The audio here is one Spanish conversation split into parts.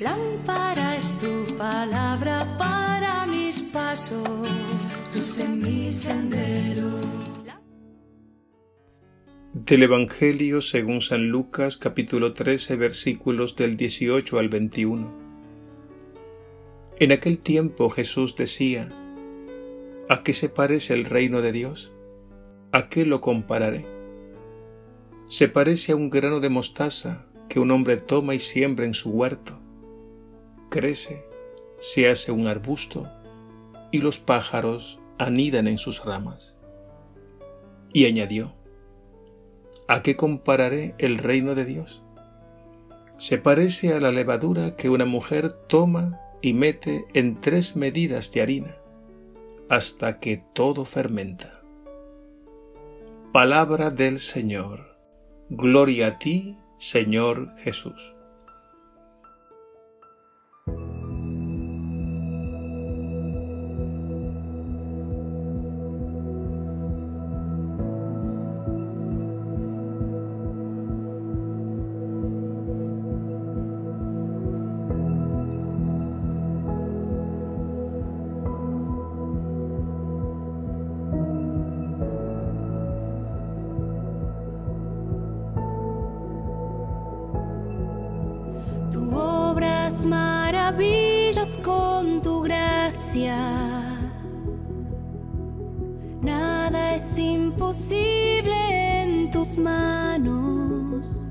Lámpara es tu palabra para mis pasos, luz en mi sendero. Del Evangelio según San Lucas capítulo 13 versículos del 18 al 21. En aquel tiempo Jesús decía, ¿A qué se parece el reino de Dios? ¿A qué lo compararé? Se parece a un grano de mostaza que un hombre toma y siembra en su huerto crece, se hace un arbusto y los pájaros anidan en sus ramas. Y añadió, ¿a qué compararé el reino de Dios? Se parece a la levadura que una mujer toma y mete en tres medidas de harina hasta que todo fermenta. Palabra del Señor. Gloria a ti, Señor Jesús. Maravillas con tu gracia. Nada es imposible en tus manos.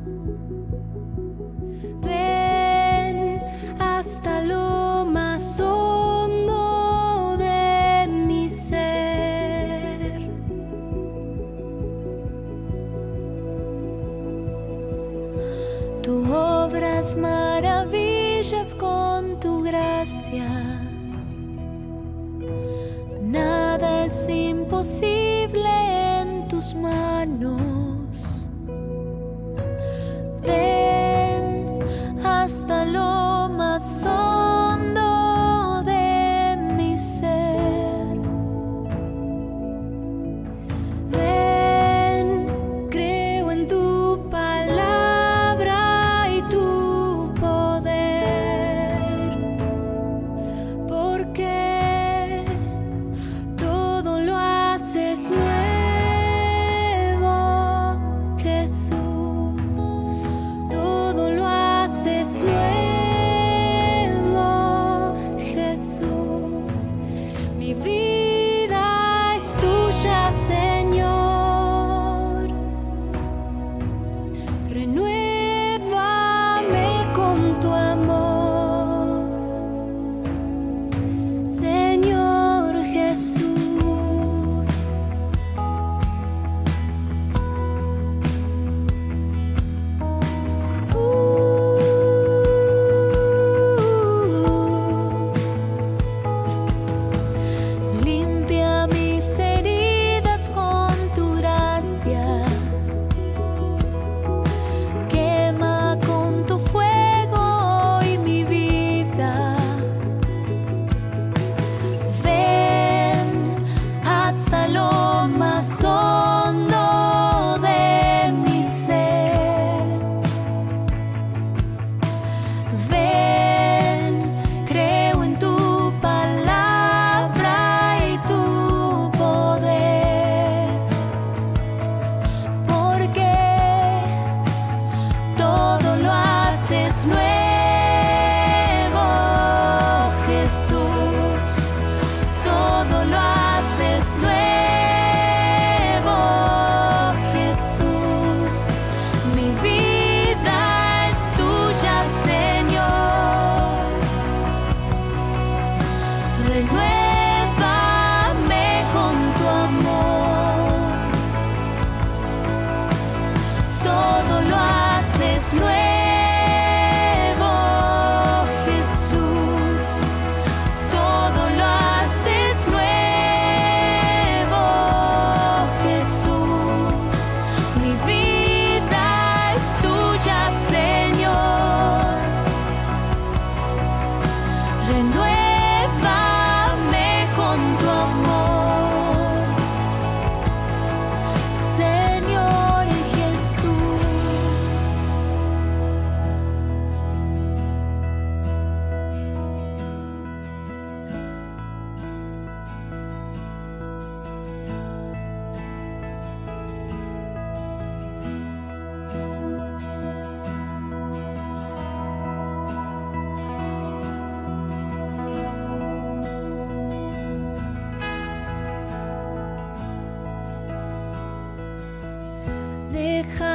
Ven hasta lo más hondo de mi ser. Tu obra es con tu gracia. Nada es imposible en tus manos.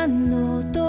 Dejando todo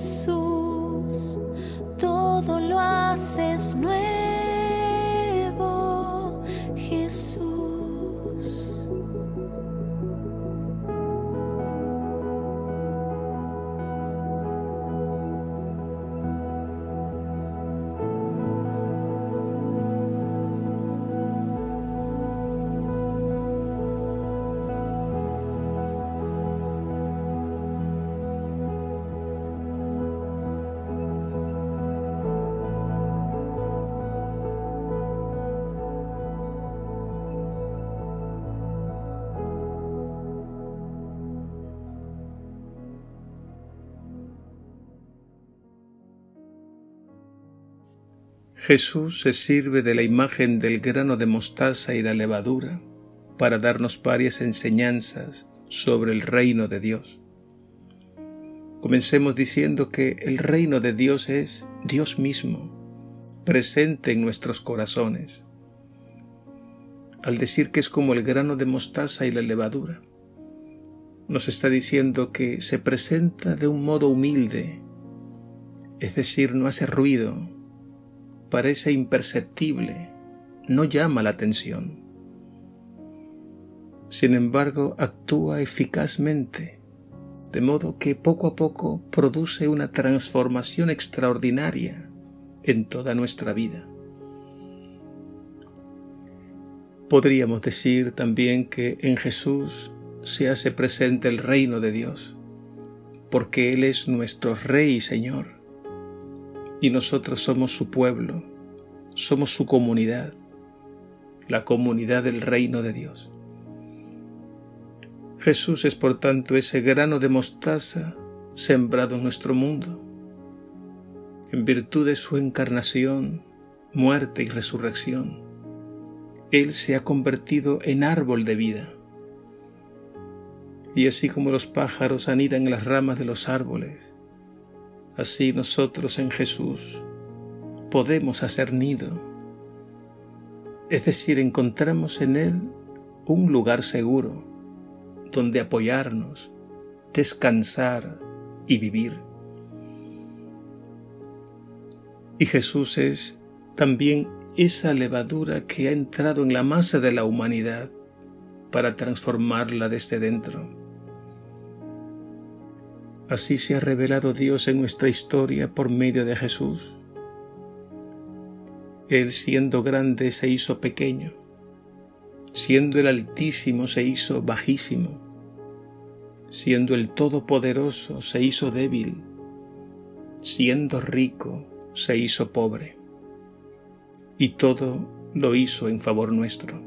Jesús. Jesús se sirve de la imagen del grano de mostaza y la levadura para darnos varias enseñanzas sobre el reino de Dios. Comencemos diciendo que el reino de Dios es Dios mismo, presente en nuestros corazones. Al decir que es como el grano de mostaza y la levadura, nos está diciendo que se presenta de un modo humilde, es decir, no hace ruido, parece imperceptible, no llama la atención. Sin embargo, actúa eficazmente, de modo que poco a poco produce una transformación extraordinaria en toda nuestra vida. Podríamos decir también que en Jesús se hace presente el reino de Dios, porque Él es nuestro Rey y Señor, y nosotros somos su pueblo, somos su comunidad, la comunidad del reino de Dios. Jesús es por tanto ese grano de mostaza sembrado en nuestro mundo. En virtud de su encarnación, muerte y resurrección, Él se ha convertido en árbol de vida. Y así como los pájaros anidan en las ramas de los árboles, así nosotros en Jesús podemos hacer nido. Es decir, encontramos en Él un lugar seguro donde apoyarnos, descansar y vivir. Y Jesús es también esa levadura que ha entrado en la masa de la humanidad para transformarla desde dentro. Así se ha revelado Dios en nuestra historia por medio de Jesús. Él siendo grande se hizo pequeño, siendo el Altísimo se hizo bajísimo, siendo el Todopoderoso se hizo débil, siendo rico se hizo pobre, y todo lo hizo en favor nuestro.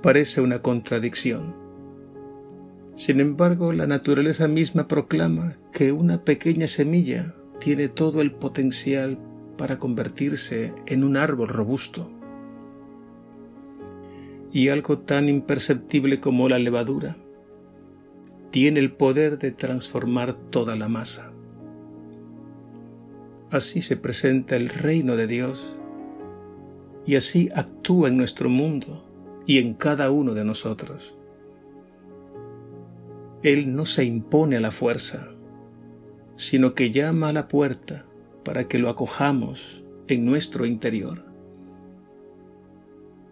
Parece una contradicción. Sin embargo, la naturaleza misma proclama que una pequeña semilla tiene todo el potencial para convertirse en un árbol robusto. Y algo tan imperceptible como la levadura tiene el poder de transformar toda la masa. Así se presenta el reino de Dios y así actúa en nuestro mundo y en cada uno de nosotros. Él no se impone a la fuerza, sino que llama a la puerta para que lo acojamos en nuestro interior.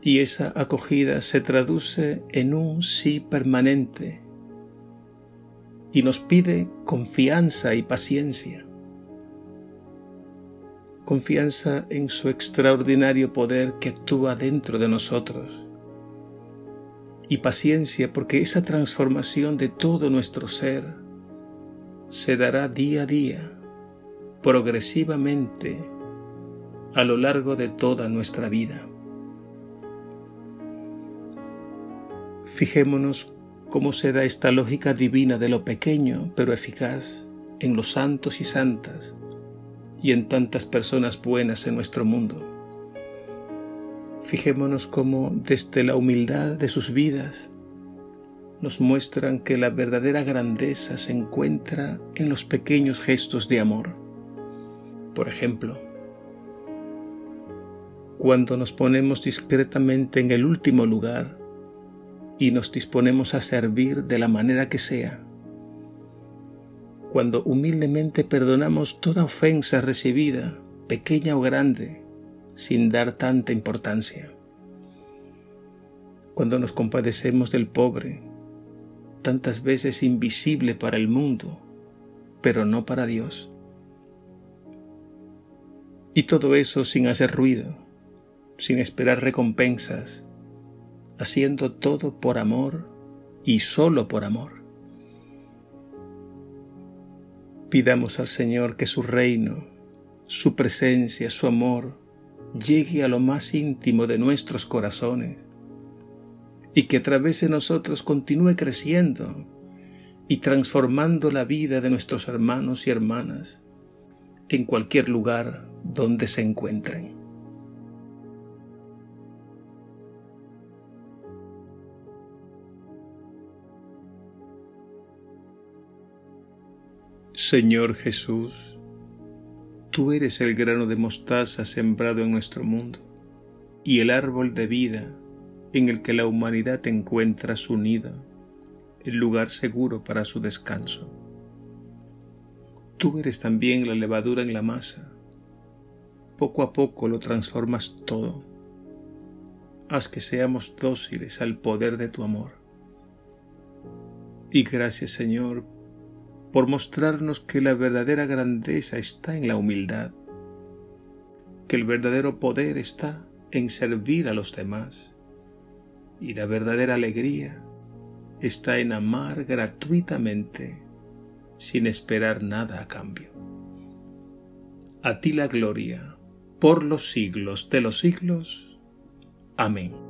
Y esa acogida se traduce en un sí permanente y nos pide confianza y paciencia. Confianza en su extraordinario poder que actúa dentro de nosotros. Y paciencia porque esa transformación de todo nuestro ser se dará día a día, progresivamente, a lo largo de toda nuestra vida. Fijémonos cómo se da esta lógica divina de lo pequeño pero eficaz en los santos y santas y en tantas personas buenas en nuestro mundo. Fijémonos cómo desde la humildad de sus vidas nos muestran que la verdadera grandeza se encuentra en los pequeños gestos de amor. Por ejemplo, cuando nos ponemos discretamente en el último lugar y nos disponemos a servir de la manera que sea, cuando humildemente perdonamos toda ofensa recibida, pequeña o grande, sin dar tanta importancia, cuando nos compadecemos del pobre, tantas veces invisible para el mundo, pero no para Dios. Y todo eso sin hacer ruido, sin esperar recompensas, haciendo todo por amor y solo por amor. Pidamos al Señor que su reino, su presencia, su amor, llegue a lo más íntimo de nuestros corazones y que a través de nosotros continúe creciendo y transformando la vida de nuestros hermanos y hermanas en cualquier lugar donde se encuentren. Señor Jesús, tú eres el grano de mostaza sembrado en nuestro mundo y el árbol de vida en el que la humanidad encuentra su nido, el lugar seguro para su descanso. Tú eres también la levadura en la masa. Poco a poco lo transformas todo. Haz que seamos dóciles al poder de tu amor. Y gracias Señor por mostrarnos que la verdadera grandeza está en la humildad, que el verdadero poder está en servir a los demás y la verdadera alegría está en amar gratuitamente sin esperar nada a cambio. A ti la gloria por los siglos de los siglos. Amén.